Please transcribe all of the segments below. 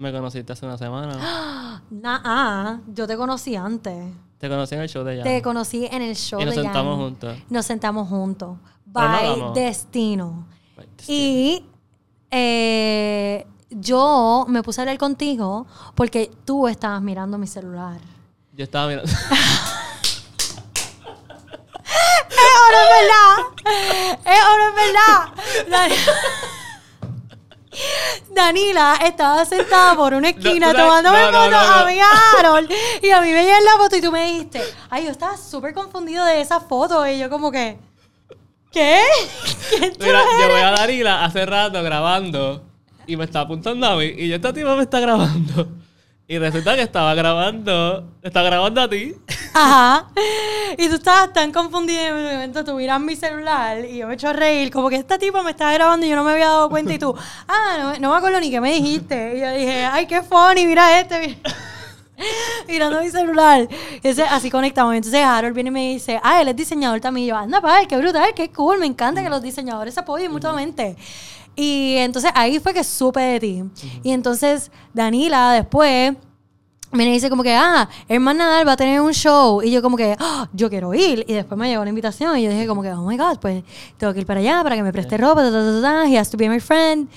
Me conociste hace una semana. Nah, ah, yo te conocí antes. Te conocí en el show de ella. Te conocí en el show Y nos de sentamos Jan. juntos. Nos sentamos juntos. Pero no By destino. Y eh, yo me puse a hablar contigo porque tú estabas mirando mi celular. Yo estaba mirando. ¡Es oro, es verdad! ¡Es oro, es verdad! Dani- Danila estaba sentada por una esquina tomándome fotos a mí Harold. Y a mí me llega la foto y tú me dijiste, ay, yo estaba súper confundido de esa foto. Y yo como que, ¿qué? ¿Quién tú Mira, yo voy a Darila hace rato grabando y me está apuntando a mí y yo esta tipa me está grabando. Y resulta que estaba grabando, está grabando a ti. Ajá. Y tú estabas tan confundida en un momento tú miras mi celular y yo me echo a reír, como que esta tipo me estaba grabando y yo no me había dado cuenta y tú, ah, no, no me acuerdo ni qué me dijiste. Y yo dije, ay, qué funny, mira este. mira". Mirando mi celular. Ese- así conectamos. Entonces Harold viene y me dice, ah, él es diseñador también. Y yo, anda, pa, qué brutal, qué cool. Me encanta que los diseñadores se apoyen mutuamente. Y entonces ahí fue que supe de ti. Y entonces Danila después me dice como que, ah, Herman Nadal va a tener un show. Y yo como que, "Ah, yo quiero ir. Y después me llegó la invitación y yo dije como que, oh my God, pues tengo que ir para allá para que me preste ropa. Ta, ta, ta, ta, He has to be my friend.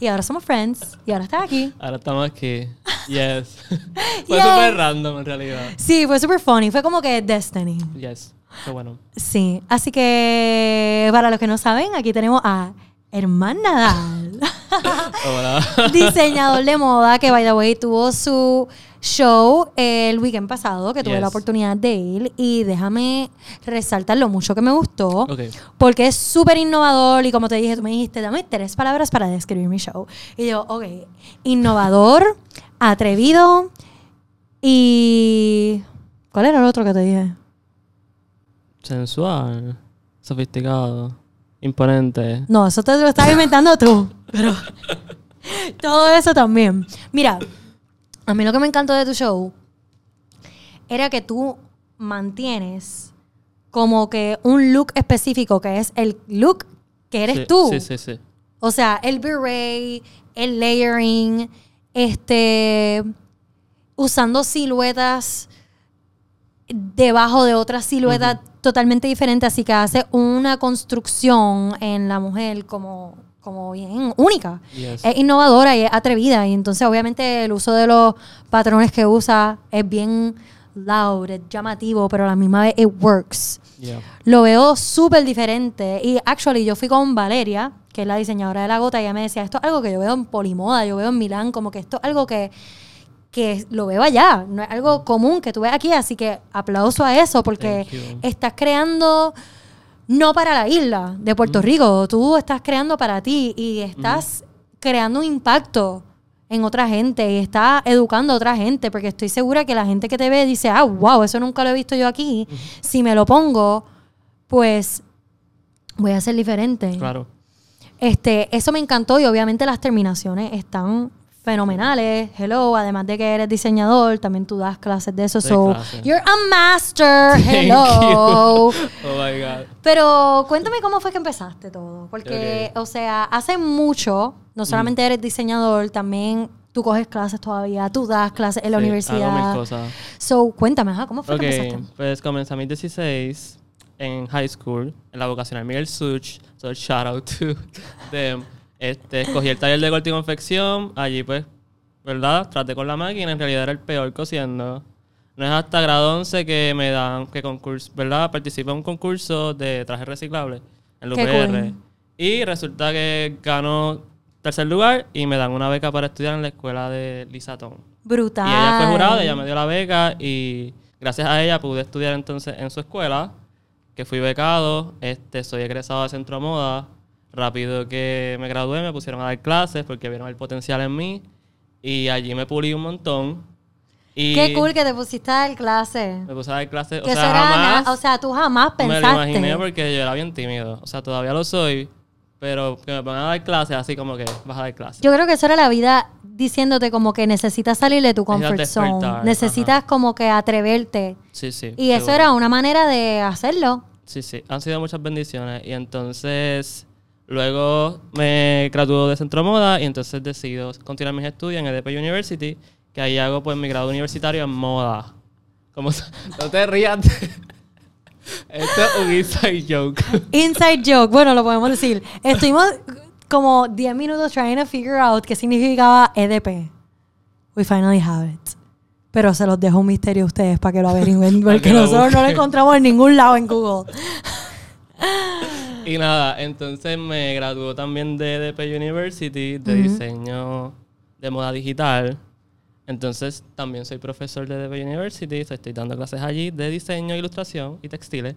Y ahora somos friends. Y ahora está aquí. Ahora estamos aquí. Yes. Fue Yes. súper random en realidad. Sí, fue super funny. Fue como que Destiny. Yes. Qué bueno. Sí. Así que, para los que no saben, aquí tenemos a Herman Nadal. Hola. diseñador de moda que, by the way, tuvo su show el weekend pasado, que tuve Yes. la oportunidad de ir. Y déjame resaltar lo mucho que me gustó, Ok. porque es súper innovador. Y como te dije, tú me dijiste, dame tres palabras para describir mi show. Y yo, ok, innovador, atrevido y. ¿Cuál era el otro que te dije? Sensual. Sofisticado. Imponente. No, eso te lo estás inventando tú. Pero todo eso también. Mira, a mí lo que me encantó de tu show era que tú mantienes como que un look específico, que es el look que eres Sí, tú. Sí, sí, sí. O sea, el beret, el layering, este, usando siluetas debajo de otras siluetas totalmente diferentes, así que hace una construcción en la mujer como, como bien única. Yes. Es innovadora y es atrevida, y entonces obviamente el uso de los patrones que usa es bien loud, es llamativo, pero a la misma vez it works Yeah. lo veo súper diferente. Y actually, yo fui con Valeria, que es la diseñadora de la gota, y ella me decía, esto es algo que yo veo en Polimoda, yo veo en Milán, como que esto es algo que, que lo veo allá, no es algo común que tú ves aquí, así que aplauso a eso, porque estás creando no para la isla de Puerto Rico, tú estás creando para ti y estás creando un impacto en otra gente y estás educando a otra gente, porque estoy segura que la gente que te ve dice, ah, wow, eso nunca lo he visto yo aquí. Si me lo pongo, pues voy a ser diferente. Claro. Este, eso me encantó y obviamente las terminaciones están fenomenales. Hello, además de que eres diseñador, también tú das clases de eso. So, you're a master. Thank Hello. you. Oh my God. Pero cuéntame cómo fue que empezaste todo. Porque, Ok. o sea, hace mucho, no solamente eres diseñador, también tú coges clases todavía, tú das clases en la Sí, universidad. Hago mil cosas. So, cuéntame, ¿cómo fue Ok, que empezaste? pues comencé a mis 16 en high school, en la vocacional Miguel Such. So, shout out to them. Este, escogí el taller de corte y confección. Allí, pues, ¿verdad? Traté con la máquina. En realidad era el peor cosiendo. No es hasta grado 11 que me dan, que concurso, ¿verdad? Participo en un concurso de trajes reciclables en UPR. Y resulta que gano tercer lugar y me dan una beca para estudiar en la escuela de Lisatón. Brutal. Y ella fue jurada, ella me dio la beca y gracias a ella pude estudiar entonces en su escuela, que fui becado, este, soy egresado de Centro Moda. Rápido que me gradué me pusieron a dar clases porque vieron el potencial en mí y allí me pulí un montón. Y Qué cool que te pusiste a dar clase. Me puse a dar clases, o eso sea, jamás o sea, tú jamás me pensaste. lo imaginé porque yo era bien tímido. O sea, todavía lo soy, pero que me pongan a dar clases así como que vas a dar clases. Yo creo que eso era la vida diciéndote como que necesitas salir de tu comfort Necesitas zone. Necesitas como que atreverte. sí, sí. Y eso seguro. era una manera de hacerlo. Sí, sí, han sido muchas bendiciones. Y entonces, Luego me graduó de Centro Moda y entonces decido continuar mis estudios en EDP University, que ahí hago pues mi grado universitario en moda. Como, no te rías. Esto es un inside joke. Inside joke, bueno, lo podemos decir. Estuvimos como 10 minutos trying to figure out qué significaba EDP. We finally have it. Pero se los dejo un misterio a ustedes para que lo averigüen, porque nosotros no lo encontramos en ningún lado en Google. Y nada, entonces me graduó también de EDP University de diseño de moda digital. Entonces también soy profesor de EDP University, estoy dando clases allí de diseño, ilustración y textiles.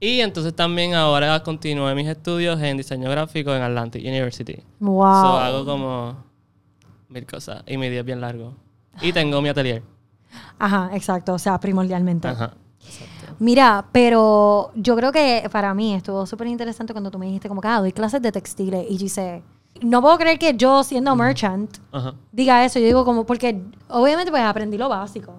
Y entonces también ahora continúo mis estudios en diseño gráfico en Atlantic University. Wow. So hago como mil cosas y mi día es bien largo. Y tengo mi atelier. Ajá, exacto, o sea, primordialmente. Ajá. Mira, pero yo creo que para mí estuvo súper interesante cuando tú me dijiste como que ah, doy clases de textiles y yo hice, no puedo creer que yo siendo merchant Ajá. diga eso. Yo digo como, porque obviamente pues aprendí lo básico.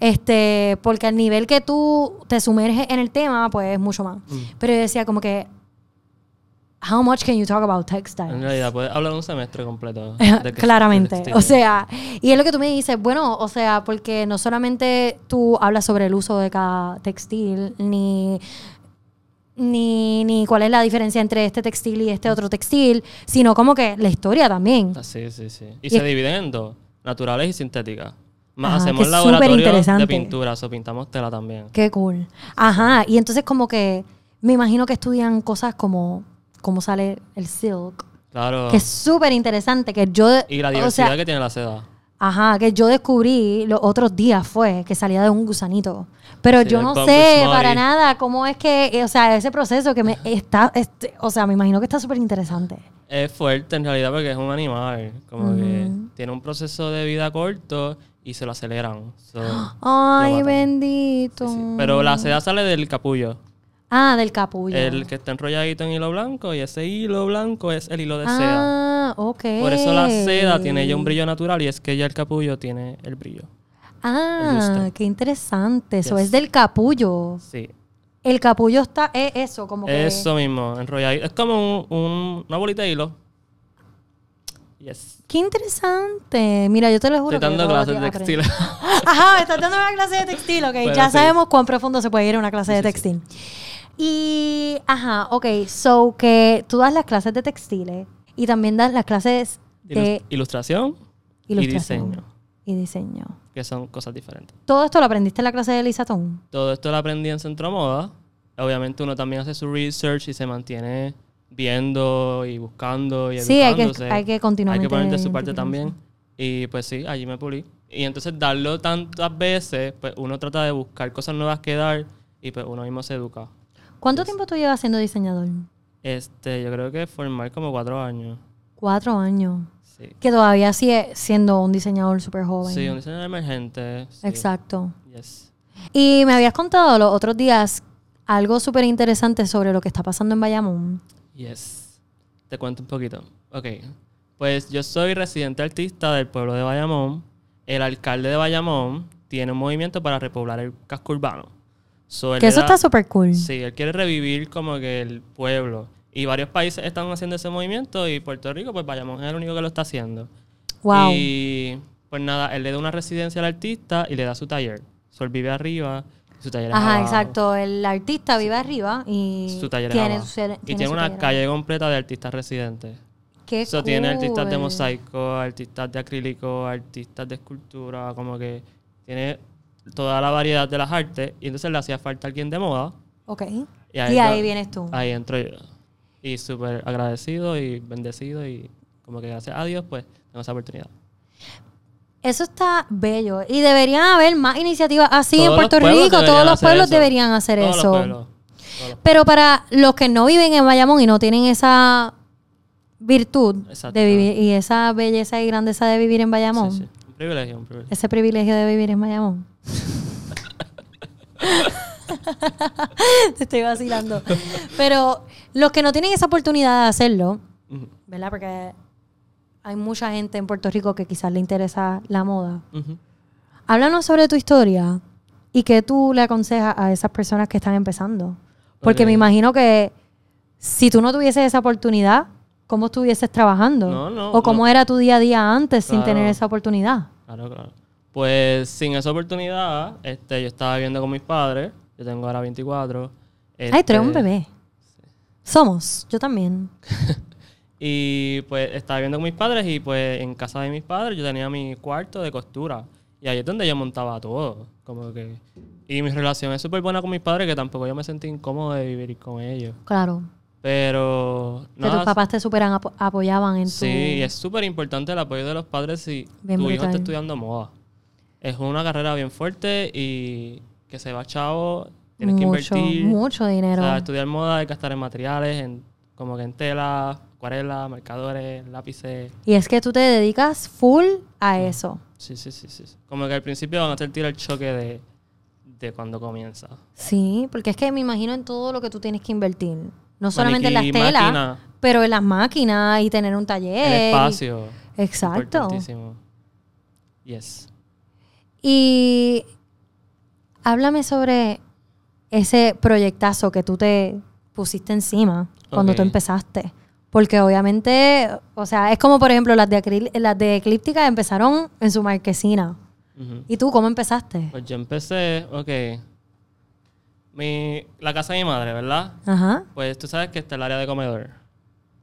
Este, porque al nivel que tú te sumerges en el tema, pues es mucho más. Pero yo decía como que, how much can you talk about En textiles? realidad puedes hablar un semestre completo. de Claramente. O sea, y es lo que tú me dices, bueno, o sea, porque no solamente tú hablas sobre el uso de cada textil, ni, ni, ni cuál es la diferencia entre este textil y este otro textil, sino como que la historia también. Ah, Sí, sí, sí. Y, Y se es- dividen en dos, naturales y sintéticas. Más Ajá, hacemos es laboratorio superinteresante. de pintura, o pintamos tela también. Qué cool. Ajá, y entonces como que me imagino que estudian cosas como cómo sale el silk, Claro. que es súper interesante, que yo... y la o diversidad sea, que tiene la seda. Ajá, que yo descubrí los otros días fue que salía de un gusanito. Pero Sí, yo no sé para nada cómo es que, eh, o sea, ese proceso que me está, este, o sea, me imagino que está súper interesante. Es fuerte en realidad porque es un animal. Como que tiene un proceso de vida corto y se lo aceleran. So, Ay, bendito. sí, sí. Pero la seda sale del capullo. Ah, del capullo. El que está enrolladito en hilo blanco y ese hilo blanco es el hilo de seda. Ah, ok. Por eso la seda tiene ya un brillo natural y es que ya el capullo tiene el brillo. Ah, qué interesante. Eso Yes. es del capullo. Sí. El capullo está, es eso, como que... Eso mismo, enrolladito. Es como un- un- una bolita de hilo. Yes. Qué interesante. Mira, yo te lo juro Estoy dando clases de textil. Ajá, estás dando una clase de textil, ok. Ya sí. sabemos cuán profundo se puede ir a una clase de textil. Y, ajá, ok. So, que tú das las clases de textiles y también das las clases de Ilus- Ilustración y diseño, y diseño. que son cosas diferentes. ¿Todo esto lo aprendiste en la clase de Lisatón? Todo esto lo aprendí en Centro Moda. Obviamente uno también hace su research y se mantiene viendo y buscando y Sí, hay que- hay que continuamente Hay que poner de su parte también. Y pues sí, allí me pulí. Y entonces darlo tantas veces, pues uno trata de buscar cosas nuevas que dar y pues uno mismo se educa. ¿Cuánto tiempo tú llevas siendo diseñador? Este, yo creo que formar como cuatro años. Cuatro años. Sí. Que todavía sigue siendo un diseñador súper joven. Sí, un diseñador emergente. sí. Exacto. Yes. Y me habías contado los otros días algo súper interesante sobre lo que está pasando en Bayamón. Yes. Te cuento un poquito. Ok. Pues yo soy residente artista del pueblo de Bayamón. El alcalde de Bayamón tiene un movimiento para repoblar el casco urbano. So, Que eso da- está súper cool. Sí, él quiere revivir como que el pueblo. Y varios países están haciendo ese movimiento y Puerto Rico, pues Bayamón es el único que lo está haciendo. Wow. Y pues nada, él le da una residencia al artista y le da su taller. So, él vive arriba, su taller es Ajá, abajo. exacto. El artista vive arriba y Su taller tiene, abajo. su, tiene y tiene su una taller calle completa de artistas residentes. Qué Eso tiene artistas de cool. mosaico, artistas de acrílico, artistas de escultura, como que tiene toda la variedad de las artes. Y entonces le hacía falta alguien de moda. Ok. Y Y ahí, yo- vienes tú. Ahí entro yo. Y súper agradecido y bendecido y como que gracias a Dios pues tengo esa oportunidad. Eso está bello. Y deberían haber más iniciativas así Todos en Puerto pueblos Rico. Todos los pueblos eso. deberían hacer Todos los eso. pueblos, los- Pero para los que no viven en Bayamón y no tienen esa virtud de vivir y esa belleza y grandeza de vivir en Bayamón, Sí, sí. Un privilegio, un privilegio. ese privilegio de vivir en Bayamón. Te estoy vacilando. Pero los que no tienen esa oportunidad de hacerlo, ¿verdad? Porque hay mucha gente en Puerto Rico que quizás le interesa la moda. Háblanos sobre tu historia y qué tú le aconsejas a esas personas que están empezando. Porque Ok. me imagino que si tú no tuvieses esa oportunidad, ¿cómo estuvieses trabajando? No, no, ¿O cómo no. era tu día a día antes sin tener esa oportunidad? Claro, claro. Pues sin esa oportunidad, este, yo estaba viviendo con mis padres. Yo tengo ahora 24. Ay, tú eres un este, bebé. Somos, yo también. Y pues estaba viviendo con mis padres y pues en casa de mis padres yo tenía mi cuarto de costura. Y ahí es donde yo montaba todo. Como que... Y mi relación es súper buena con mis padres que tampoco yo me sentí incómodo de vivir con ellos. Claro. Pero... Que tus papás te superan, apo- apoyaban en tu... Sí, es súper importante el apoyo de los padres si Bien tu hijo brutal. está estudiando moda. Es una carrera bien fuerte y que se va chavo, tienes que mucho, invertir. mucho O dinero. sea, estudiar moda hay que gastar en materiales, en, como que en tela, acuarela, marcadores, lápices. Y es que tú te dedicas full a eso. Sí, sí, sí, sí. sí. Como que al principio van a sentir el choque de, de cuando comienza. Sí, porque es que me imagino en todo lo que tú tienes que invertir. No solamente en las telas, máquina, pero en las máquinas y tener un taller. el y- espacio. Exacto. Yes. Y háblame sobre ese proyectazo que tú te pusiste encima cuando tú empezaste. Porque obviamente, o sea, es como por ejemplo las de, acril- las de Eclíptica empezaron en su marquesina. ¿Y tú cómo empezaste? Pues yo empecé, ok. Mi, la casa de mi madre, ¿verdad? Ajá. Pues tú sabes que está el área de comedor.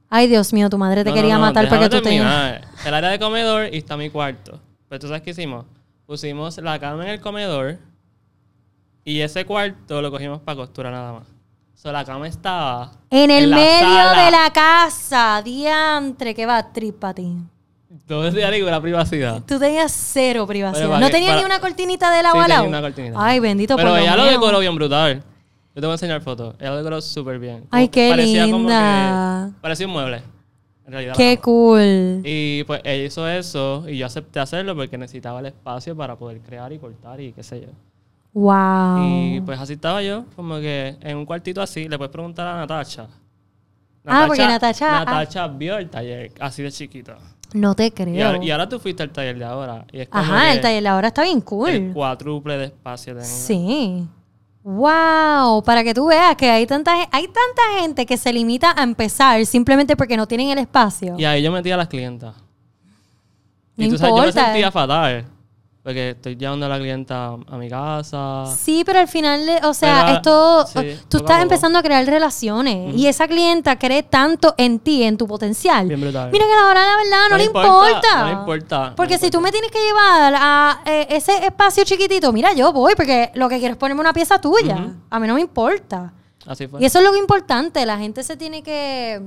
Ay, Dios mío, tu madre te No, quería no, no, matar déjame porque tú tenías... terminar. El área de comedor y está mi cuarto. Pues tú sabes qué hicimos. Pusimos la cama en el comedor y ese cuarto lo cogimos para costura nada más. O sea, la cama estaba En el medio de la casa, diantre, que va para ti. Todo área con la privacidad. Tú tenías cero privacidad. Pero ¿No tenías ni una cortinita de lado Sí, a tenía lado? una cortinita. Ay, bendito Pero lo ella lo decoró bien brutal. Yo te voy a enseñar fotos. Ella lo decoró súper bien. Ay, Como- qué parecía como linda. que- parecía un mueble. En realidad. Qué cool. Y pues ella hizo eso y yo acepté hacerlo porque necesitaba el espacio para poder crear y cortar y qué sé yo. Wow. Y pues así estaba yo, como que en un cuartito así, le puedes preguntar a Natacha. Ah, porque Natacha- ah. Natacha vio el taller así de chiquito. No te Y creo. ahora, y ahora tú fuiste al taller de ahora. Y es como Ajá, el taller ahora está bien El cool. cuádruple de espacio tengo. Sí. Wow, para que tú veas que hay tanta, hay tanta gente que se limita a empezar simplemente porque no tienen el espacio. Y ahí yo metí a las clientas. No y tú sabes, yo me sentía fatal. Porque estoy llevando a la clienta a mi casa. Sí, pero al final, o sea, Pero, esto, sí, tú estás empezando a crear relaciones y esa clienta cree tanto en ti, en tu potencial. Bien brutal. Mira que ahora la verdad no, No le importa. importa, no le importa, Porque si tú me tienes que llevar a eh, ese espacio chiquitito, mira, yo voy porque lo que quiero es ponerme una pieza tuya. A mí no me importa. Así fue. Y eso es lo importante. La gente se tiene que...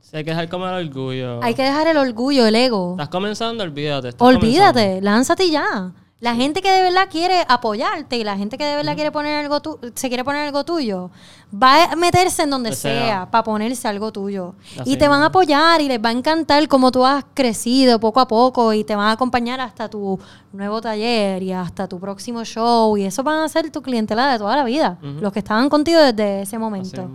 Sí, hay que dejar como el orgullo. Hay que dejar el orgullo, el ego. Estás comenzando, olvídate. estás Olvídate, lánzate ya. La gente que de verdad quiere apoyarte y la gente que de verdad quiere poner algo tu se quiere poner algo tuyo, va a meterse en donde O sea, sea. para ponerse algo tuyo. Así y te van a apoyar y les va a encantar cómo tú has crecido poco a poco y te van a acompañar hasta tu nuevo taller y hasta tu próximo show. Y eso van a ser tu clientela de toda la vida. Los que estaban contigo desde ese momento.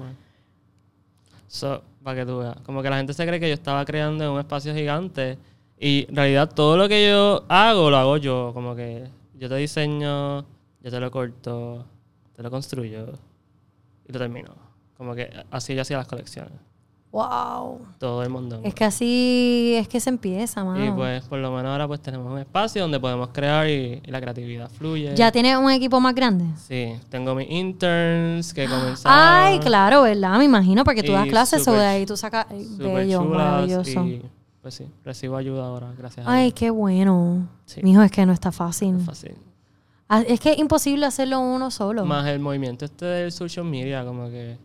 Para que tú. Como que la gente se cree que yo estaba creando un espacio gigante. Y en realidad todo lo que yo hago, lo hago yo. Como que yo te diseño, yo te lo corto, te lo construyo y lo termino. Como que así yo hacía las colecciones. Wow. Todo el mundo. Es que así es que se empieza, mano. Y pues por lo menos ahora pues tenemos un espacio donde podemos crear y, y la creatividad fluye. ¿Ya tienes un equipo más grande? Sí, tengo mis interns que comenzaron. Ay, claro, ¿verdad? Me imagino, porque tú das clases o de ahí tú sacas. ay, Súper Bello, maravilloso. Y pues sí, recibo ayuda ahora, gracias a Ay, qué bueno. Sí. Mijo, es que no está fácil. Es fácil. Ah, Es que es imposible hacerlo uno solo. Más el movimiento este del social media, como que...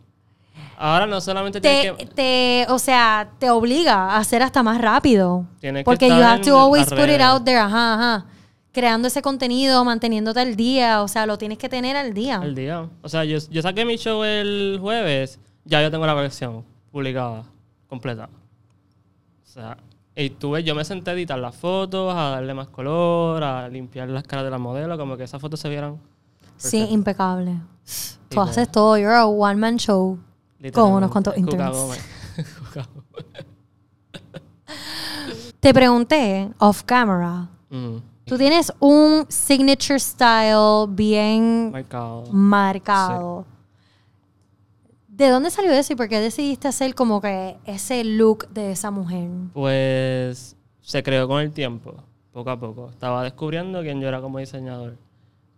Ahora no solamente te, que... te, o sea, te obliga a hacer hasta más rápido. Tienes que Porque you estar have en to always put it out there, ajá, ajá. Creando ese contenido, manteniéndote al día, o sea, lo tienes que tener al día. Al día. O sea, yo, yo saqué mi show el jueves, ya yo tengo la versión publicada, completa. O sea, y tuve, yo me senté a editar las fotos, a darle más color, a limpiar las caras de las modelos, como que esas fotos se vieran. Sí, impecable. Tú haces todo, you're a one man show. Con unos cuantos interns. Te pregunté off camera. Mm, Tú tienes un signature style bien marcado. marcado. ¿De dónde salió eso y por qué decidiste hacer como que ese look de esa mujer? Pues se creó con el tiempo, poco a poco. Estaba descubriendo quién yo era como diseñador.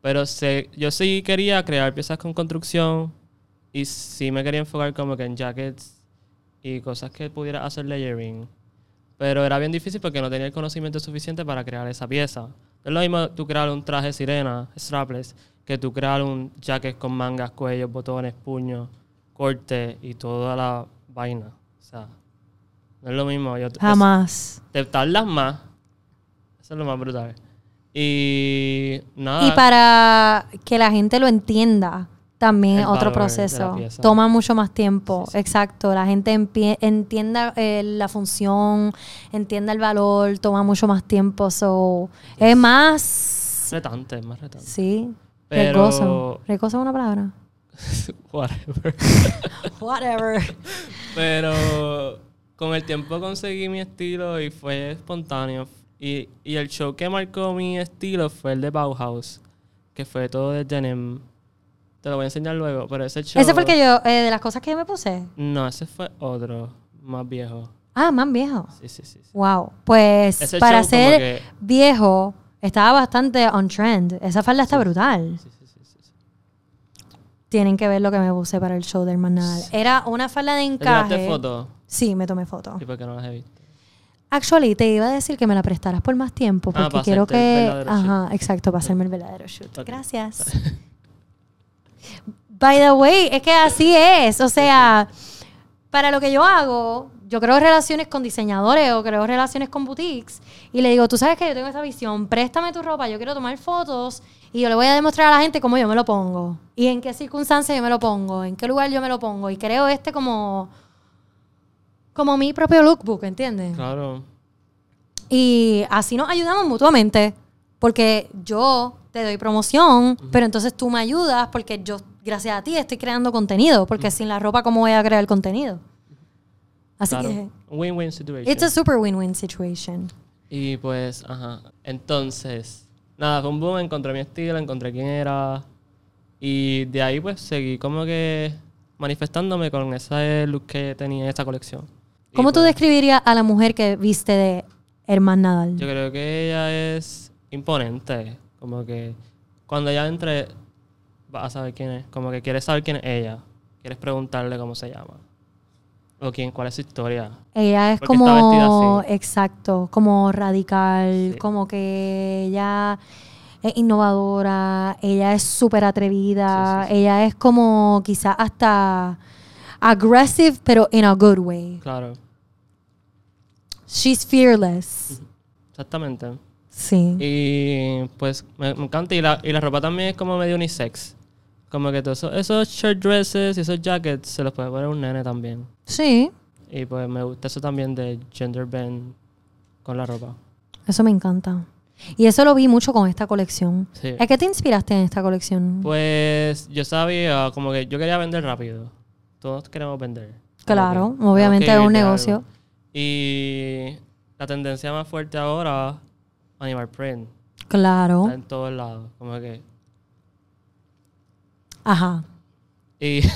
Pero se, yo sí quería crear piezas con construcción y sí me quería enfocar como que en jackets y cosas que pudiera hacer layering. Pero era bien difícil porque no tenía el conocimiento suficiente para crear esa pieza. Es lo mismo tú crear un traje sirena, strapless, que tú crear un jacket con mangas, cuellos, botones, puños, corte y toda la vaina. O sea, no es lo mismo. Yo, Jamás. te tardas más. Eso es lo más brutal. Y nada. Y para que la gente lo entienda, también El otro proceso. Toma mucho más tiempo. Sí, sí. Exacto. La gente entienda eh, la función, entienda el valor, toma mucho más tiempo. So, es más. retante, es más retante. Sí. Pero- Recoso. Recoso es una palabra. Whatever. Whatever. Pero con el tiempo conseguí mi estilo y fue espontáneo. Y, y el show que marcó mi estilo fue el de Bauhaus, que fue todo de denim. Te lo voy a enseñar luego, pero ese show... Ese fue el que yo, eh, de las cosas que yo me puse. No, ese fue otro, más viejo. Ah, más viejo. Sí, sí, sí. sí. Wow. Pues Ese para ser que- viejo, estaba bastante on trend. Esa falda está brutal. Sí, sí, sí, sí. Tienen que ver lo que me puse para el show del Manal. Era una falda de ¿Te tiraste encaje. fotos? Sí, me tomé foto. Sí, porque no las he visto. Actually, te iba a decir que me la prestaras por más tiempo Ah, porque quiero que... Ajá, exacto, para hacerme el verdadero shoot. Ok. Gracias. By the way, es que así es. O sea, para lo que yo hago, yo creo relaciones con diseñadores o creo relaciones con boutiques y le digo, tú sabes que yo tengo esta visión, préstame tu ropa, yo quiero tomar fotos y yo le voy a demostrar a la gente cómo yo me lo pongo y en qué circunstancias yo me lo pongo, en qué lugar yo me lo pongo y creo este como como mi propio lookbook, ¿entiendes? Claro. Y así nos ayudamos mutuamente. Porque yo te doy promoción, pero entonces tú me ayudas porque yo, gracias a ti, estoy creando contenido. Porque sin la ropa, ¿cómo voy a crear contenido? Así claro. que, Win-win situation. it's a super win-win situation. Y pues, ajá. Entonces, nada, fue un boom, encontré mi estilo, encontré quién era. Y de ahí pues seguí como que manifestándome con ese look que tenía en esta colección. Y, ¿Cómo tú pues, describirías a la mujer que viste de Herman Nadal? Yo creo que ella es imponente. Como que cuando ella entre, vas a saber quién es. Como que quieres saber quién es ella. Quieres preguntarle cómo se llama. O quién, cuál es su historia. Ella es Porque está vestida como, así. exacto, como radical, Sí. como que ella es innovadora, ella es súper atrevida, Sí, sí, sí. ella es como quizás hasta aggressive, pero in a good way. Claro, She's fearless. exactamente. Sí. Y pues me, me encanta. Y la, y la ropa también es como medio unisex. Como que todos esos, esos shirt dresses y esos jackets se los puede poner un nene también. Sí, Y pues me gusta eso también de gender bend con la ropa. eso me encanta. Y eso lo vi mucho con esta colección. Sí. ¿A qué te inspiraste en esta colección? Pues yo sabía como que yo quería vender rápido. Todos queremos vender. claro, que obviamente es un negocio. algo. Y la tendencia más fuerte ahora, animal print. Claro. Está en todos lados. Como que. Ajá. Y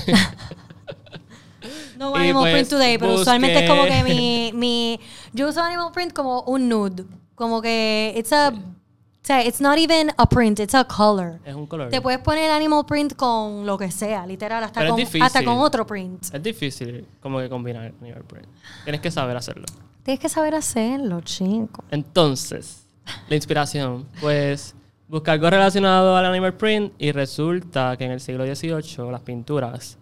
No Y Animal pues, Print Today, pero usualmente es como que mi, mi... Yo uso Animal Print como un nude. Como que it's a... O sea, it's not even a print, it's a color. es un color. Te puedes poner Animal Print con lo que sea, literal, hasta, Pero con, hasta con otro print. Es difícil como que combinar animal print. Tienes que saber hacerlo. Tienes que saber hacerlo, chico. Entonces, la inspiración, pues buscar algo relacionado al animal print y resulta que en el siglo XVIII las pinturas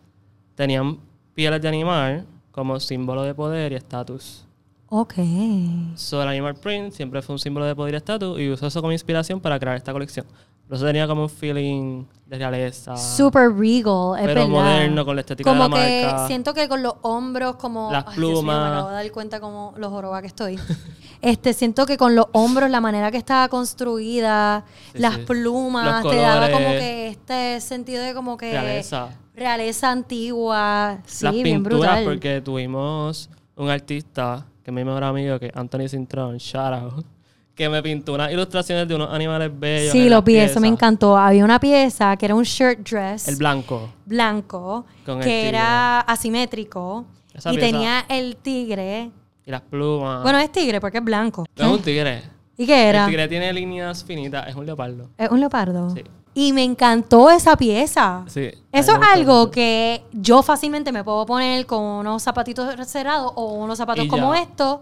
tenían pieles de animal como símbolo de poder y estatus. Ok. So, el animal print siempre fue un símbolo de poder y estatus y usó eso como inspiración para crear esta colección. Por eso tenía como un feeling de realeza. Super regal, es pero verdad. moderno, con la estética como de la que marca. siento que con los hombros como Las Ay, Dios mío, plumas. me acabo de dar cuenta como los joroba que estoy este siento que con los hombros la manera que estaba construida Sí, las sí. plumas Los te daba como que este sentido de como que realeza. realeza antigua sí las bien pinturas, brutal porque tuvimos un artista, que es mi mejor amigo, que es Anthony Cintrón, shout out, que me pintó unas ilustraciones de unos animales bellos. Sí, en lo las vi, eso me piezas. encantó. Había una pieza que era un shirt dress El blanco. blanco Con el que tigre. era asimétrico Esa y pieza- tenía el tigre. Y las plumas. Bueno, es tigre porque es blanco. no es un tigre. ¿Y qué era? El tigre tiene líneas finitas. Es un leopardo. Es un leopardo. Sí. Y me encantó esa pieza. Sí. Eso es algo mucho. que yo fácilmente me puedo poner con unos zapatitos cerrados o unos zapatos Y como ya. estos.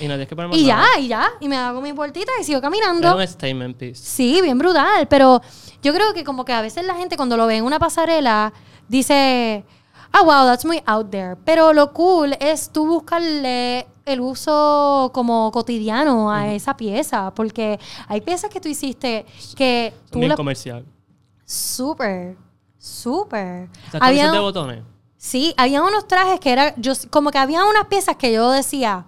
Y no que Y ya, y ya. Y me hago mi vueltita y sigo Es caminando. un statement piece. Sí, bien brutal. Pero yo creo que como que a veces la gente cuando lo ve en una pasarela dice, ah, wow, that's muy out there. Pero lo cool es tú buscarle el uso como cotidiano a esa pieza. Porque hay piezas que tú hiciste que Son tú bien las... comercial. Súper, súper. Había- de botones. Sí, había unos trajes que era, yo como que había unas piezas que yo decía,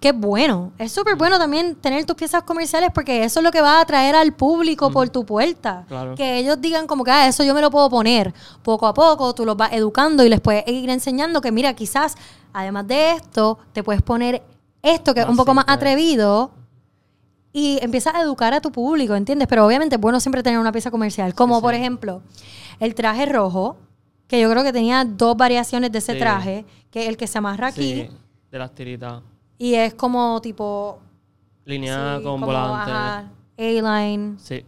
qué bueno. Es súper bueno también tener tus piezas comerciales porque eso es lo que va a atraer al público por tu puerta. Claro. Que ellos digan como que, ah, eso yo me lo puedo poner. Poco a poco tú los vas educando y les puedes ir enseñando que, mira, quizás, además de esto, te puedes poner esto que es un poco más atrevido y empiezas a educar a tu público, ¿entiendes? Pero obviamente es bueno siempre tener una pieza comercial. Como Sí, sí. por ejemplo, el traje rojo, que yo creo que tenía dos variaciones de ese traje, que es el que se amarra aquí de las tiritas. Y es como tipo... Línea sí, con como, volante. A-line. Sí.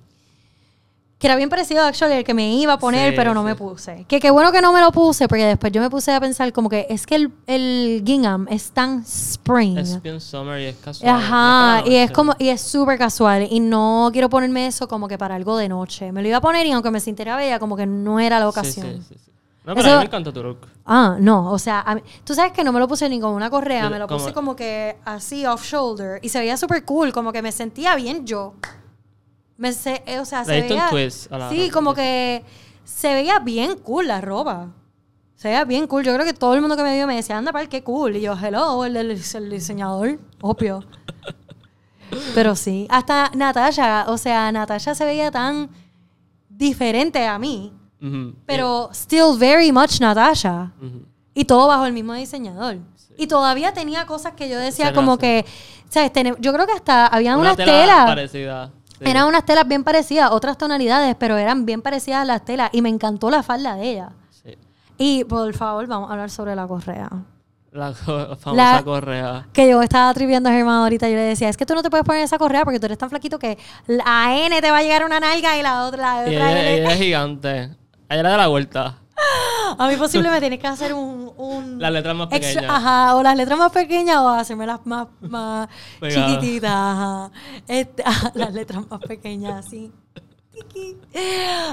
Que era bien parecido, actually, el que me iba a poner, Sí, pero no sí. me puse. Que qué bueno que no me lo puse, porque después yo me puse a pensar como que es que el, el gingham es tan spring. Es bien summer y es casual. Ajá, y es como, y es súper casual. Y no quiero ponerme eso como que para algo de noche. Me lo iba a poner y aunque me sintiera bella, como que no era la ocasión. sí, sí, sí. No, pero a mí me encanta tu look. Ah, no, o sea, a mí- tú sabes que no me lo puse ni con una correa, Yo- me lo puse como que así off shoulder y se veía súper cool, como que me sentía bien yo. Me se, eh, o sea, Le se diste un veía twist a la Sí, como que se veía bien cool la ropa. Se veía bien cool. Yo creo que todo el mundo que me vio me decía, anda, para qué cool. Y yo, hello, el, el- el diseñador, obvio. Pero sí, hasta Natasha, o sea, Natasha se veía tan diferente a mí, Pero still very much Natasha. Y todo bajo el mismo diseñador. Y todavía tenía cosas que yo decía como que, ¿sabes? Yo creo que hasta habían Una unas tela telas. sí. Eran unas telas bien parecidas, otras tonalidades, pero eran bien parecidas a las telas. Y me encantó la falda de ella. Sí. Y por favor, vamos a hablar sobre la correa. La co- famosa La- correa. Que yo estaba triviando a Germán ahorita. Yo le decía, es que tú no te puedes poner esa correa porque tú eres tan flaquito que la N te va a llegar una nalga y la otra, la Y otra ella, N. ella es gigante. Ella le da la vuelta. A mí posible me tienes que hacer un... un Las letras más extra- pequeñas. ajá, o las letras más pequeñas o hacerme las más, más chiquititas. Ajá. Este, ajá, las letras más pequeñas, así. Tiqui.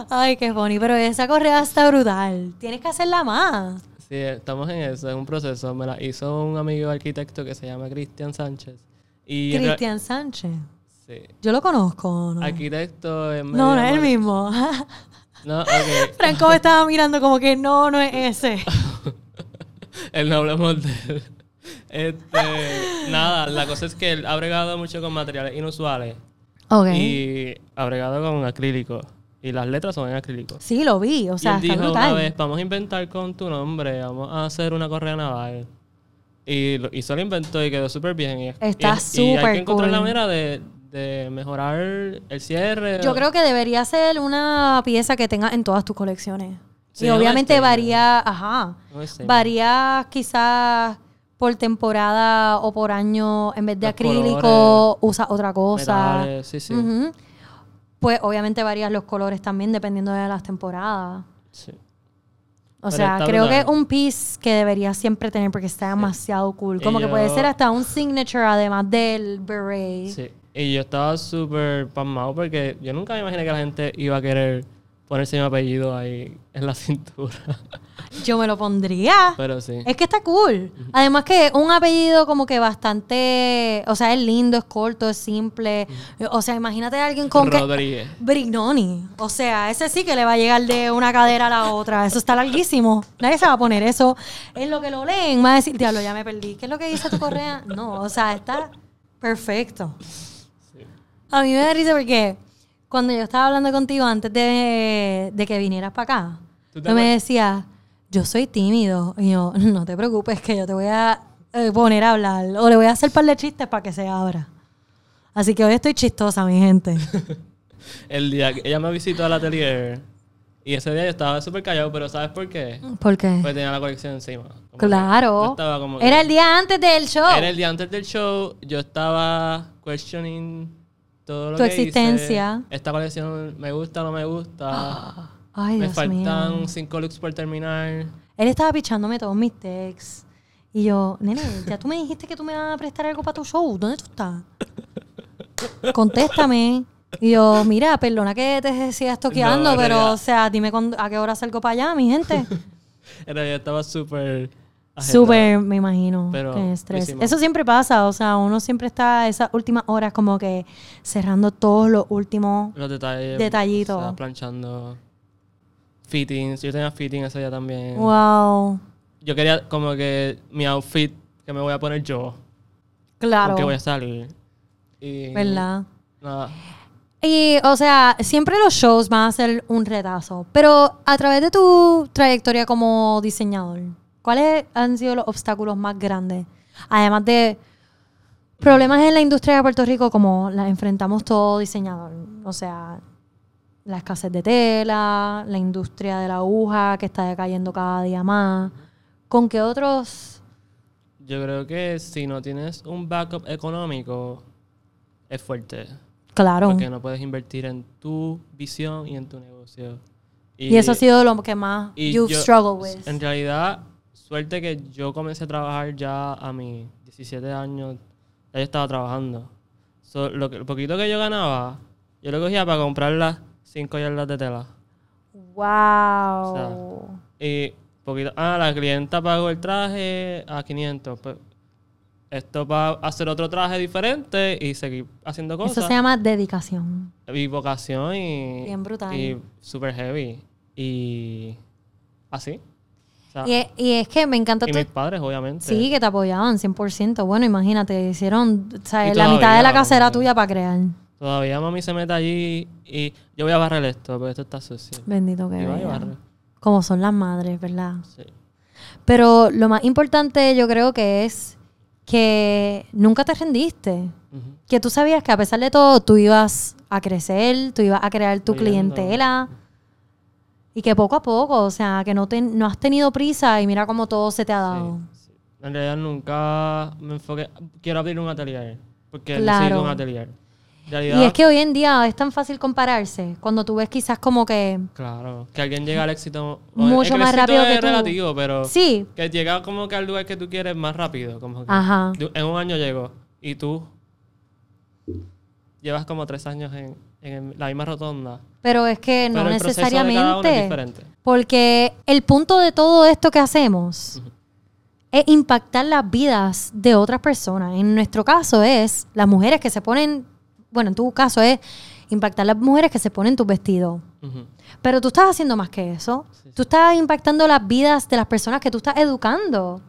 Ay, qué funny. Pero esa correa está brutal. Tienes que hacerla más. Sí, estamos en eso, en un proceso. Me la hizo un amigo arquitecto que se llama Cristian Sánchez. Y Cristian Sánchez. Sí. Yo lo conozco, ¿no? Arquitecto es No, no es el mismo. No. Franco me estaba mirando como que no, no es ese. el no hablamos de él. Este, nada, la cosa es que él ha bregado mucho con materiales inusuales Ok. y ha bregado con acrílico. Y las letras son en acrílico. Sí, lo vi. O y sea, él está dijo brutal. una vez, vamos a inventar con tu nombre, vamos a hacer una correa naval. Y lo inventó y quedó súper bien. Y, Está y- Y hay súper que encontrar la cool. manera de, de mejorar el cierre. Yo creo que debería ser una pieza que tenga en todas tus colecciones. Sí, y obviamente varía, ajá, statement. varía quizás por temporada o por año, en vez de Los acrílico, colores, usa otra cosa. Metales, sí, sí. Pues obviamente varían los colores también dependiendo de las temporadas. sí. O Pero sea, creo que es un piece que debería siempre tener porque está demasiado cool. Y Como que puede ser hasta un signature además del beret. Sí. Y yo estaba súper pasmado porque yo nunca me imaginé que la gente iba a querer ponerse mi apellido ahí en la cintura. Yo me lo pondría. Pero sí. Es que está cool. Además que un apellido como que bastante, o sea, es lindo, es corto, es simple. O sea, imagínate a alguien con que Rodríguez. Brignoni. O sea, ese sí que le va a llegar de una cadera a la otra. Eso está larguísimo. Nadie se va a poner eso. En lo que lo leen, va a decir, diablo, ya me perdí. ¿Qué es lo que dice tu correa? No, o sea, está perfecto. A mí me da risa porque cuando yo estaba hablando contigo antes de, de que vinieras para acá, ¿Tú tú me decías, yo soy tímido. Y yo, no te preocupes, que yo te voy a eh, poner a hablar. O le voy a hacer par de chistes para que se abra. Así que hoy estoy chistosa, mi gente. El día que ella me visitó al atelier y ese día yo estaba súper callado, pero ¿sabes por qué? ¿Por qué? Pues tenía la colección encima. Como que Claro. estaba como que- Era el día antes del show. Era el día antes del show, yo estaba questioning todo lo Tu que hice. existencia. Esta colección me gusta o no me gusta. Ay, me Dios faltan mío. cinco looks por terminar. Él estaba pichándome todos mis texts. Y yo, nene, ya tú me dijiste que tú me vas a prestar algo para tu show. ¿Dónde tú estás? Contéstame. Y yo, mira, perdona que te sigas toqueando, No, en pero, realidad- o sea, dime cuándo- a qué hora salgo para allá, mi gente. Era, yo estaba súper. Súper, me imagino. Pero estrés. Eso siempre pasa, o sea, uno siempre está esas últimas horas como que cerrando todos los últimos. Los detalles. Detallitos. o sea, planchando. Fittings. Yo tenía fitting ese día también. Wow. Yo quería como que mi outfit que me voy a poner yo. Claro. Con que voy a salir. Y, ¿Verdad? Nada. Y, o sea, siempre los shows van a ser un retazo. Pero a través de tu trayectoria como diseñador, ¿cuáles han sido los obstáculos más grandes? Además de problemas en la industria de Puerto Rico, como la enfrentamos todo diseñador. O sea, la escasez de tela, la industria de la aguja que está decayendo cada día más. ¿Con qué otros? Yo creo que si no tienes un backup económico, es fuerte. Claro. Porque no puedes invertir en tu visión y en tu negocio. Y, eso ha sido lo que más you've yo- struggled with. En realidad, suerte que yo comencé a trabajar ya a mis 17 años. Ya yo estaba trabajando. So, lo, que, lo poquito que yo ganaba, yo lo cogía para comprar las 5 yardas de tela. Wow. Y poquito, ah, la clienta pagó el traje a 500. Pues, esto para hacer otro traje diferente y seguir haciendo cosas. Eso se llama dedicación. Y vocación y. Bien brutal. Y super heavy. Y. Así. Sea, Y, es- y es que me encanta y tu- mis padres, obviamente. Sí, que te apoyaban 100%. Bueno, imagínate, hicieron o sea, la mitad de la casa era tuya para crear. Todavía mami se mete allí y yo voy a barrer esto, porque esto está sucio. Bendito que. Como son las madres, ¿verdad? Sí. Pero lo más importante yo creo que es que nunca te rendiste. Que tú sabías que a pesar de todo tú ibas a crecer, tú ibas a crear tu clientela. Y que poco a poco, o sea, que no, te, no has tenido prisa y mira cómo todo se te ha dado. Sí, sí. En realidad nunca me enfoqué. Quiero abrir un atelier. Porque Claro. necesito un atelier. Realidad, Y es que hoy en día es tan fácil compararse. Cuando tú ves quizás como que... Claro, que alguien llega al éxito. Mucho el más éxito rápido es que tú. relativo, pero. Sí, Que llega como que al lugar que tú quieres más rápido. Como que Ajá. En un año llego. Y tú. Llevas como tres años en, en la misma rotonda. pero es que no pero el proceso de cada uno es necesariamente. diferente. Porque el punto de todo esto que hacemos es impactar las vidas de otras personas. En nuestro caso es las mujeres que se ponen, bueno, en tu caso es impactar las mujeres que se ponen tus vestidos. Ujú. Pero tú estás haciendo más que eso. Sí, Tú estás impactando las vidas de las personas que tú estás educando.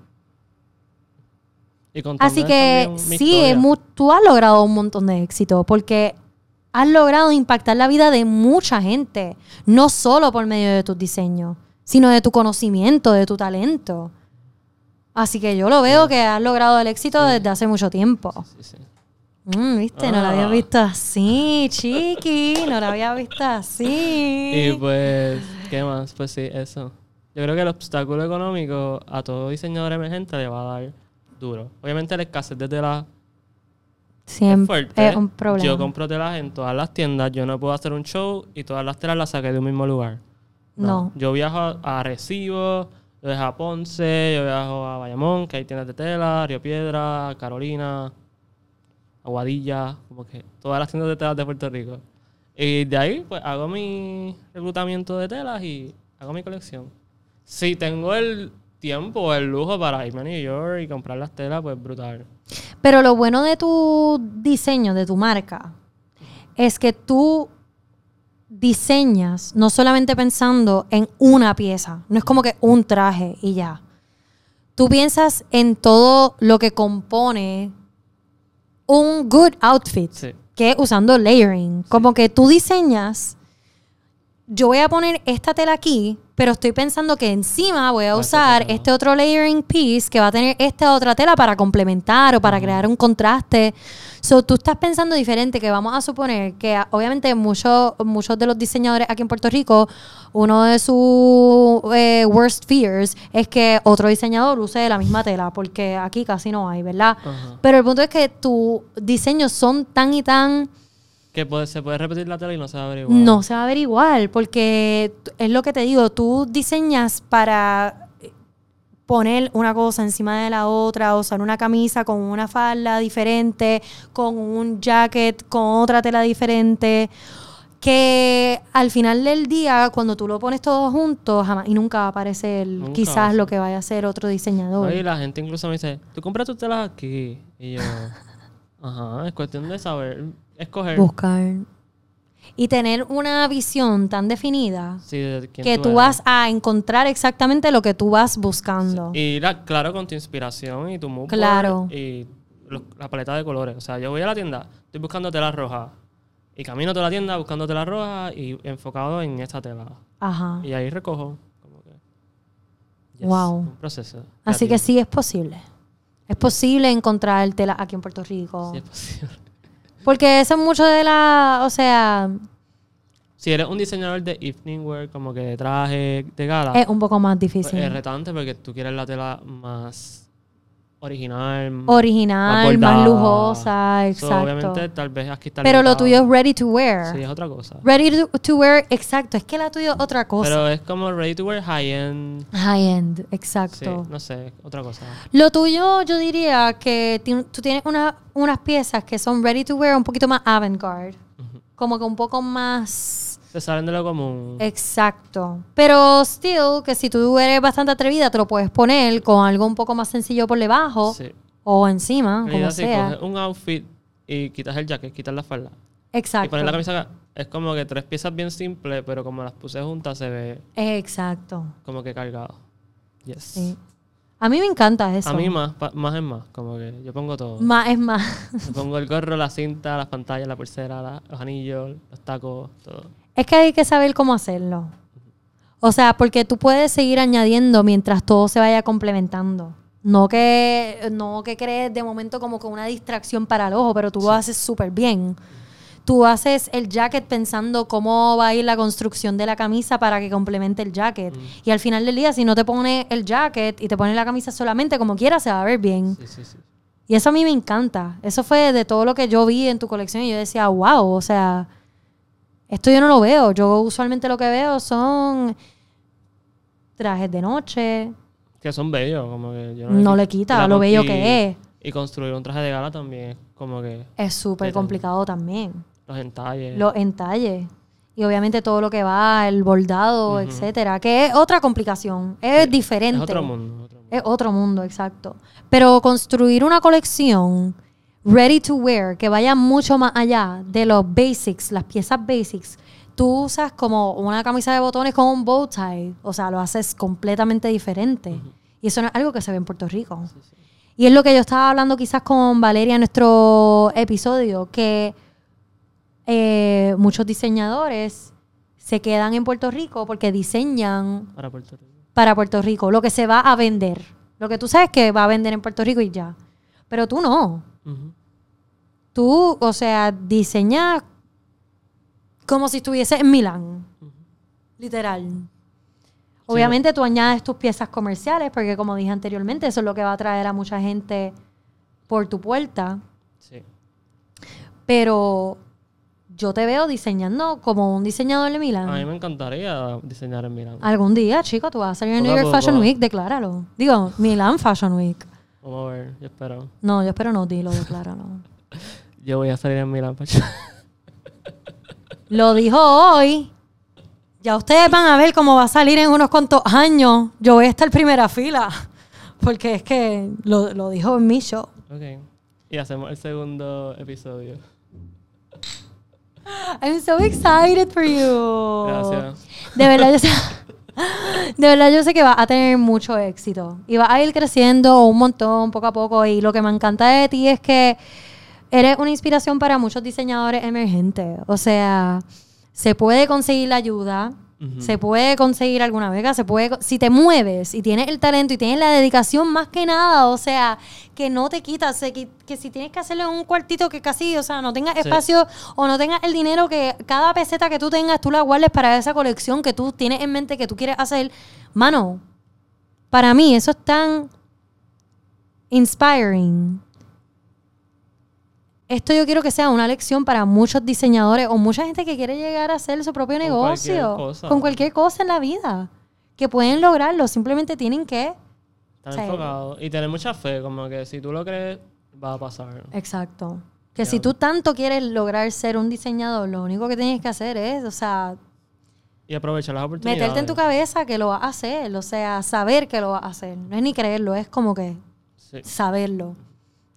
Y Así que sí, tú has logrado un montón de éxito porque has logrado impactar la vida de mucha gente, no solo por medio de tus diseños, sino de tu conocimiento, de tu talento. Así que yo lo veo que has logrado el éxito desde hace mucho tiempo. Sí, sí. Mm, Viste, no lo había Ah. visto así, chiqui, no lo había visto así. Y pues, ¿qué más? Pues sí, eso. Yo creo que el obstáculo económico a todo diseñador emergente le va a dar duro. Obviamente la escasez de tela es Siempre es un problema. Yo compro telas en todas las tiendas. Yo no puedo hacer un show y todas las telas las saqué de un mismo lugar. No. Yo viajo a a Arecibo, yo viajo a Ponce, yo viajo a Bayamón, que hay tiendas de tela, Río Piedra, Carolina, Aguadilla, como que todas las tiendas de telas de Puerto Rico. Y de ahí, pues hago mi reclutamiento de telas y hago mi colección. Si tengo el tiempo el lujo para irme a New York y comprar las telas, pues brutal. Pero lo bueno de tu diseño, de tu marca, es que tú diseñas no solamente pensando en una pieza, no es como que un traje y ya. Tú piensas en todo lo que compone un good outfit, Sí. que es usando layering. Como que tú diseñas yo voy a poner esta tela aquí, pero estoy pensando que encima voy a usar este otro layering piece que va a tener esta otra tela para complementar o para crear un contraste. So, tú estás pensando diferente, que vamos a suponer que ah, obviamente muchos muchos de los diseñadores aquí en Puerto Rico, uno de sus eh, worst fears es que otro diseñador use la misma tela, porque aquí casi no hay, ¿verdad? Pero el punto es que tus diseños son tan y tan... Que puede- se puede repetir la tela y no se va a ver igual. No se va a ver igual, porque es lo que te digo, tú diseñas para poner una cosa encima de la otra, o usar una camisa con una falda diferente, con un jacket con otra tela diferente, que al final del día, cuando tú lo pones todo junto, jamás y nunca va a aparecer Nunca va a quizás lo que vaya a hacer otro diseñador. Oye, la gente incluso me dice, tú compras tus telas aquí. Y yo, ajá, es cuestión de saber escoger. Buscar. Y tener una visión tan definida Sí, de quién que tú vas a encontrar exactamente lo que tú vas buscando. Y ir, a- claro, con tu inspiración y tu mood board Claro. Y la paleta de colores. O sea, yo voy a la tienda, estoy buscando tela roja. Y camino toda la tienda buscando tela roja y enfocado en esta tela. Ajá. Y ahí recojo. Como que, Yes, Wow. Un proceso. Así que sí es posible. Es posible encontrar tela aquí en Puerto Rico. Sí es posible. Porque eso es mucho de la, o sea, Si eres un diseñador de evening wear, como que de traje, de gala, es un poco más pues difícil. es retante porque tú quieres la tela más original. Original, más, bordada. lujosa, So, exacto. obviamente, tal vez aquí está Pero lo tuyo es ready to wear. Sí, es otra cosa. Ready to, to wear, exacto. Es que la tuya es otra cosa. Pero es como ready to wear high end. High end, Sí, exacto. no sé, otra cosa. Lo tuyo, yo diría que tú tienes una- unas piezas que son ready to wear un poquito más avant-garde. Como que un poco más... Se salen de lo común. Exacto. Pero still, que si tú eres bastante atrevida, te lo puedes poner con algo un poco más sencillo por debajo Sí. o encima, En como sea. coges un outfit y quitas el jacket, quitas la falda y Exacto. pones la camisa acá, es como que tres piezas bien simples, pero como las puse juntas se ve Exacto. como que cargado. Yes. Sí. A mí me encanta eso. A mí más, más es más, como que yo pongo todo. Más es más. Pongo el gorro, la cinta, las pantallas, la pulsera, la- los anillos, los tacos, todo. Es que hay que saber cómo hacerlo. O sea, porque tú puedes seguir añadiendo mientras todo se vaya complementando. No que, no que crees de momento como con una distracción para el ojo, pero tú lo haces súper bien. Tú haces el jacket pensando cómo va a ir la construcción de la camisa para que complemente el jacket. Y al final del día, si no te pones el jacket y te pones la camisa solamente como quieras, se va a ver bien. Sí, sí, sí. Y eso a mí me encanta. Eso fue de todo lo que yo vi en tu colección y yo decía, wow, o sea, esto yo no lo veo. Yo usualmente lo que veo son trajes de noche. Que son bellos, como que yo No quito- le quita lo bello y- que es. Y construir un traje de gala también es como que Es súper complicado también. los entalles. Los entalles. Y obviamente todo lo que va, el bordado, Ujú. etcétera. Que es otra complicación. Es diferente. Es otro mundo. otro mundo. Es otro mundo, exacto. Pero construir una colección ready to wear que vaya mucho más allá de los basics, las piezas basics. Tú usas como una camisa de botones con un bow tie, o sea, lo haces completamente diferente. Y eso no es algo que se ve en Puerto Rico. Y es lo que yo estaba hablando quizás con Valeria en nuestro episodio, que eh, muchos diseñadores se quedan en Puerto Rico porque diseñan Para Puerto Rico. para Puerto Rico, lo que se va a vender. Lo que tú sabes que va a vender en Puerto Rico y ya. Pero tú no. Tú, o sea, diseñas como si estuvieses en Milán. Literal. Obviamente tú añades tus piezas comerciales porque como dije anteriormente, eso es lo que va a atraer a mucha gente por tu puerta. Sí. Pero yo te veo diseñando como un diseñador de Milán. A mí me encantaría diseñar en Milán. Algún día, chico, tú vas a salir en New York Fashion. Week, decláralo. Digo, Milán Fashion Week. Vamos a ver, yo espero. No, yo espero no, dilo, decláralo. Yo voy a salir en Milán. Pacho. Lo dijo hoy. Ya ustedes van a ver cómo va a salir en unos cuantos años. Yo voy a estar primera fila. Porque es que lo, lo dijo en mi show. ok. Y hacemos el segundo episodio. I'm so excited for you. Gracias. De verdad, yo sé, de verdad yo sé que va a tener mucho éxito. Y va a ir creciendo un montón, poco a poco. Y lo que me encanta de ti es que eres una inspiración para muchos diseñadores emergentes. O sea, se puede conseguir la ayuda, se puede conseguir alguna beca, se puede... Si te mueves y tienes el talento y tienes la dedicación más que nada, o sea, que no te quitas, qui- que, si tienes que hacerlo en un cuartito que casi, o sea, no tengas Sí. espacio o no tengas el dinero que cada peseta que tú tengas, tú la guardes para esa colección que tú tienes en mente que tú quieres hacer, mano, para mí eso es tan inspiring. Esto yo quiero que sea una lección para muchos diseñadores o mucha gente que quiere llegar a hacer su propio Con negocio. cualquier. Con cualquier cosa en la vida. Que pueden lograrlo. Simplemente tienen que. Estar Sí. enfocado y tener mucha fe, como que si tú lo crees, va a pasar. Exacto. Que si tú tanto quieres lograr ser un diseñador, lo único que tienes que hacer es, o sea, Y aprovechar las oportunidades. meterte en tu cabeza que lo vas a hacer. O sea, saber que lo vas a hacer. No es ni creerlo, es como que Sí. saberlo.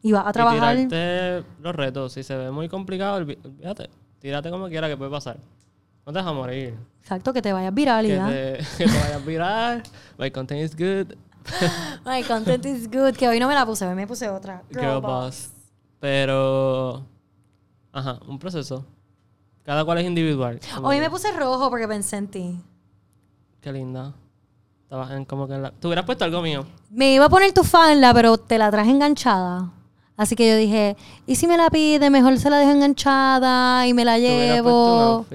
Y vas a Y trabajar. tirarte los retos. Si se ve muy complicado, olvídate. Tírate como quiera que puede pasar. No te dejas morir. Exacto, que te vayas viral y Que ya. te, que te vayas viral. My content is good. My content is good. Que hoy no me la puse, hoy me puse otra. Girl boss. Pero. Ajá, un proceso. Cada cual es individual. Hoy que, me puse rojo porque pensé en ti. Qué linda. Estabas en como que en la. Tú hubieras puesto algo mío. Me iba a poner tu fanla, pero te la traje enganchada. Así que yo dije, ¿y si me la pide? Mejor se la dejo enganchada y me la llevo.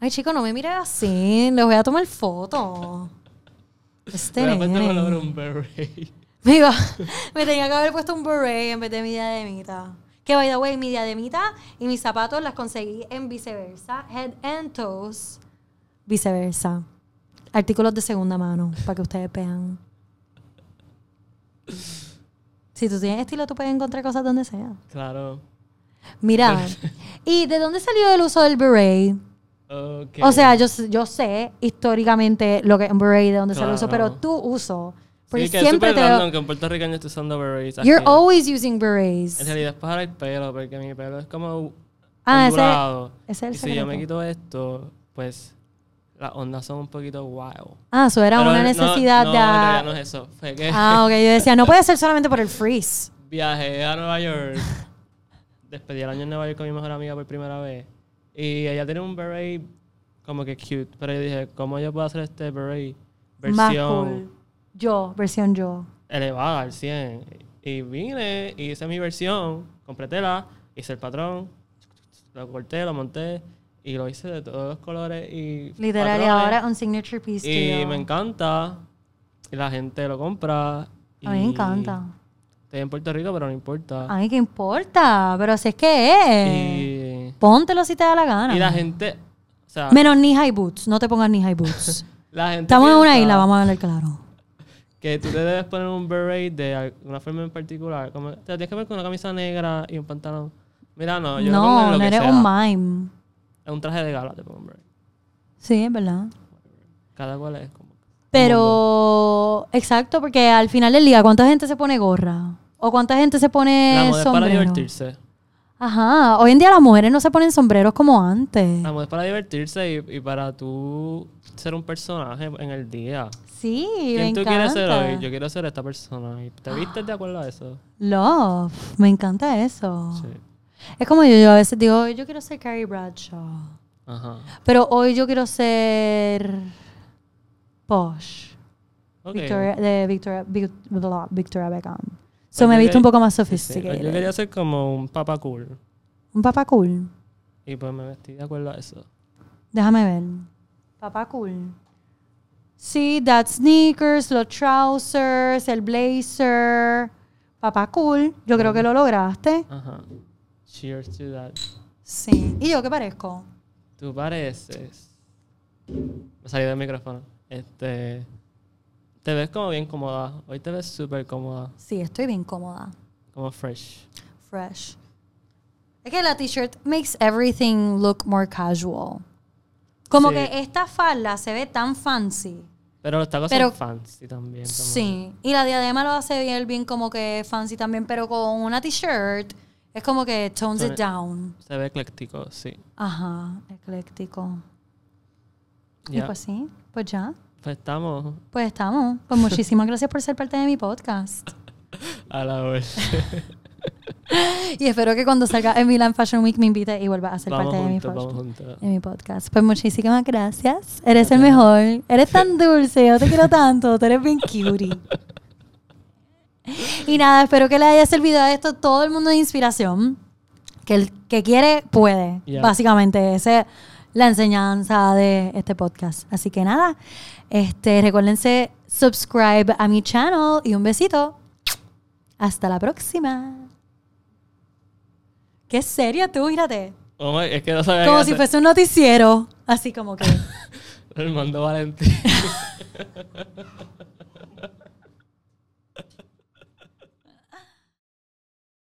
Ay, chico, no me mires así. Les voy a tomar foto. Este nene. un beret. Me, iba- me tenía que haber puesto un beret en vez de mi diademita. Que, by the way, mi diademita y mis zapatos las conseguí en viceversa. Head and toes. Viceversa. Artículos de segunda mano, para que ustedes vean. Si tú tienes estilo, tú puedes encontrar cosas donde sea. Claro. Mira, ¿y de dónde salió el uso del beret? Ok. O sea, yo, yo sé históricamente lo que es un beret, de dónde sale el uso, Claro. pero tu uso. Porque Sí, que es siempre súper te random que un puertorriqueño esté usando berets. You're aquí. always using berets. En realidad es para el pelo, porque mi pelo es como Ah, ondulado. ese es el y si yo me quito esto, pues las ondas son un poquito wild. Ah, eso era Pero una no- necesidad no, de... en realidad no es eso. Fue que Ah, ok. Yo decía, no puede ser solamente por el freeze. viajé a Nueva York. despedí el año en Nueva York con mi mejor amiga por primera vez. Y ella tiene un beret como que cute. Pero yo dije, ¿cómo yo puedo hacer este beret? Más Versión cool. Yo, versión yo. elevada al 100. Y vine, y hice mi versión, compré tela, hice el patrón, lo corté, lo monté y lo hice de todos los colores y Literal, y ahora un signature piece Y me encanta. Y la gente lo compra. A mí me encanta. Estoy en Puerto Rico, pero no importa. A mí qué importa, pero así es que es. y, Póntelo si te da la gana. y la gente. O sea, Menos knee high boots. No te pongas knee high boots. la gente. Estamos en una isla, vamos a hablar claro. Que tú te debes poner un beret de alguna forma en particular. Como, te tienes que poner con una camisa negra y un pantalón. Mira, no, yo lo pongo en No, lo no que eres sea. un mime. Es un traje de gala, te pongo. Sí, es verdad. Cada cual es como. Pero, exacto, porque al final del día, ¿cuánta gente se pone gorra? ¿O cuánta gente se pone La es para sombrero? divertirse. Ajá. Hoy en día las mujeres no se ponen sombreros como antes. La moda es para divertirse y, y para tú ser un personaje en el día. Sí, me ¿Quién tú encanta. quieres ser hoy? Yo quiero ser esta persona. ¿Y te vistes de acuerdo a eso? Love. Me encanta eso. Sí. Es como yo, yo a veces digo, yo quiero ser Carrie Bradshaw. Ajá. Pero hoy yo quiero ser Posh. Victoria, de Victoria, Victoria Beckham. So me he visto que- un poco más sí. sophisticated. Yo quería ser como un papá cool. Un papá cool. Y pues me vestí de acuerdo a eso. Déjame ver. Papá cool. Sí, that sneakers, los trousers, el blazer. Papá cool. Yo creo que lo lograste. Ajá. Cheers to that. Sí. ¿Y yo qué parezco? Tú pareces. Me salí del micrófono. Este. Te ves como bien cómoda. Hoy te ves súper cómoda. Sí, estoy bien cómoda. Como fresh. Fresh. Es que la t-shirt makes everything look more casual. Como Sí. que esta falda se ve tan fancy. Pero los tacos Pero- son fancy también. como- Sí. Y la diadema lo hace bien, bien como que fancy también, pero con una t-shirt es como que tones it down. Se ve ecléctico, sí. Ajá, ecléctico. Y pues sí, pues ya. Pues estamos Pues estamos. Pues muchísimas gracias por ser parte de mi podcast. a la hora. y espero que cuando salga en Milan Fashion Week me invite y vuelva a ser Vamos parte de mi, juntos, pod- vamos juntos. de mi podcast. Pues muchísimas gracias. Eres el mejor. Eres tan dulce. Yo te quiero tanto. Tú eres bien cutie. Y nada, espero que le haya servido a esto todo el mundo de inspiración. Que el que quiere, puede. Yeah. Básicamente, esa es la enseñanza de este podcast. Así que nada, este, recuérdense subscribe a mi channel y un besito. Hasta la próxima. Qué seria tú, mírate. Oh es que no sabía Como si hacer. fuese un noticiero. Así como que. El mando Valentín.